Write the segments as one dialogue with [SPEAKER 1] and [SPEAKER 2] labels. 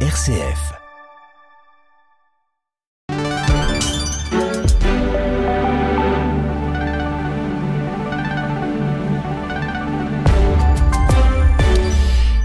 [SPEAKER 1] RCF.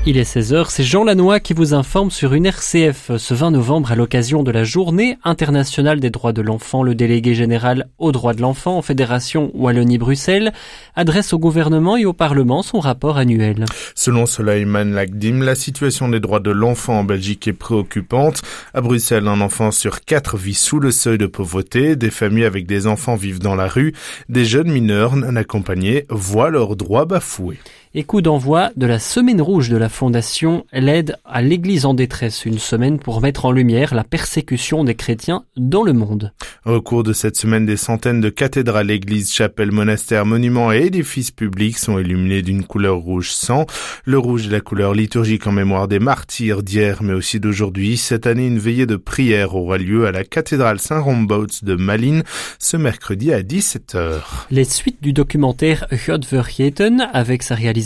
[SPEAKER 2] Il est 16h, c'est Jean Lannoy qui vous informe sur une RCF. Ce 20 novembre, à l'occasion de la Journée internationale des droits de l'enfant, le délégué général aux droits de l'enfant en Fédération Wallonie-Bruxelles adresse au gouvernement et au Parlement son rapport annuel.
[SPEAKER 3] Selon Soleiman Lagdim, la situation des droits de l'enfant en Belgique est préoccupante. À Bruxelles, un enfant sur quatre vit sous le seuil de pauvreté. Des familles avec des enfants vivent dans la rue. Des jeunes mineurs non accompagnés voient leurs droits bafoués
[SPEAKER 2] et coup d'envoi de la Semaine rouge de la Fondation L'aide à l'Église en détresse, une semaine pour mettre en lumière la persécution des chrétiens dans le monde.
[SPEAKER 3] Au cours de cette semaine, des centaines de cathédrales, églises, chapelles, monastères, monuments et édifices publics sont illuminés d'une couleur rouge sang. Le rouge est la couleur liturgique en mémoire des martyrs d'hier, mais aussi d'aujourd'hui. Cette année, une veillée de prière aura lieu à la cathédrale Saint-Rombaut de Malines ce mercredi à 17h.
[SPEAKER 2] Les suites du documentaire Vergeten avec sa réalisation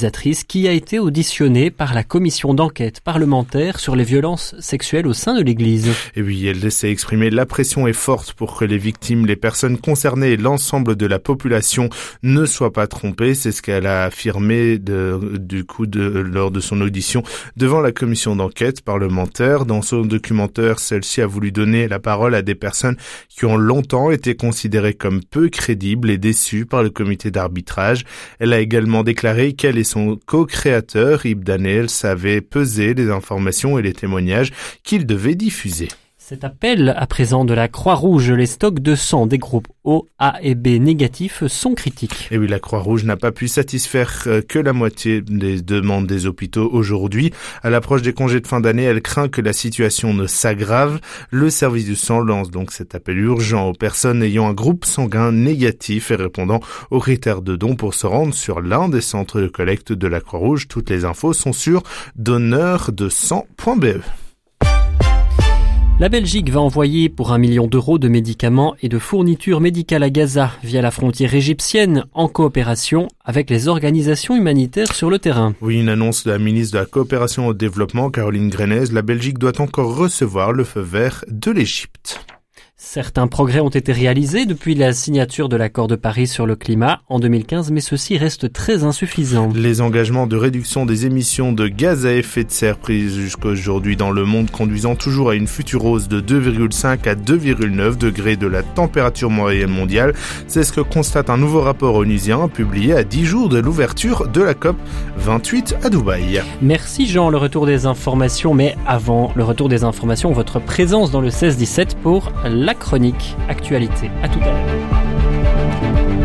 [SPEAKER 2] qui a été auditionnée par la commission d'enquête parlementaire sur les violences sexuelles au sein de l'Église.
[SPEAKER 3] Et oui, elle s'est exprimée. La pression est forte pour que les victimes, les personnes concernées et l'ensemble de la population ne soient pas trompées. C'est ce qu'elle a affirmé de, du coup de, lors de son audition devant la commission d'enquête parlementaire. Dans son documentaire, celle-ci a voulu donner la parole à des personnes qui ont longtemps été considérées comme peu crédibles et déçues par le comité d'arbitrage. Elle a également déclaré qu'elle est son co-créateur, Yves Daniels, avait pesé les informations et les témoignages qu'il devait diffuser.
[SPEAKER 2] Cet appel à présent de la Croix-Rouge, les stocks de sang des groupes O, A et B négatifs sont critiques.
[SPEAKER 3] Et oui, la Croix-Rouge n'a pas pu satisfaire euh, que la moitié des demandes des hôpitaux aujourd'hui. À l'approche des congés de fin d'année, elle craint que la situation ne s'aggrave. Le service du sang lance donc cet appel urgent aux personnes ayant un groupe sanguin négatif et répondant aux critères de don pour se rendre sur l'un des centres de collecte de la Croix-Rouge. Toutes les infos sont sur donneursdesang.be.
[SPEAKER 2] La Belgique va envoyer pour un million d'euros de médicaments et de fournitures médicales à Gaza via la frontière égyptienne en coopération avec les organisations humanitaires sur le terrain.
[SPEAKER 3] Oui, une annonce de la ministre de la coopération au développement, Caroline Grenez. La Belgique doit encore recevoir le feu vert de l'Égypte.
[SPEAKER 2] Certains progrès ont été réalisés depuis la signature de l'accord de Paris sur le climat en 2015, mais ceci reste très insuffisant.
[SPEAKER 3] Les engagements de réduction des émissions de gaz à effet de serre pris jusqu'à aujourd'hui dans le monde conduisant toujours à une future hausse de 2,5 à 2,9 degrés de la température moyenne mondiale, c'est ce que constate un nouveau rapport onusien publié à 10 jours de l'ouverture de la COP 28 à Dubaï.
[SPEAKER 2] Merci Jean, le retour des informations, mais avant le retour des informations, votre présence dans le 16-17 pour chronique Actualité. À tout à l'heure.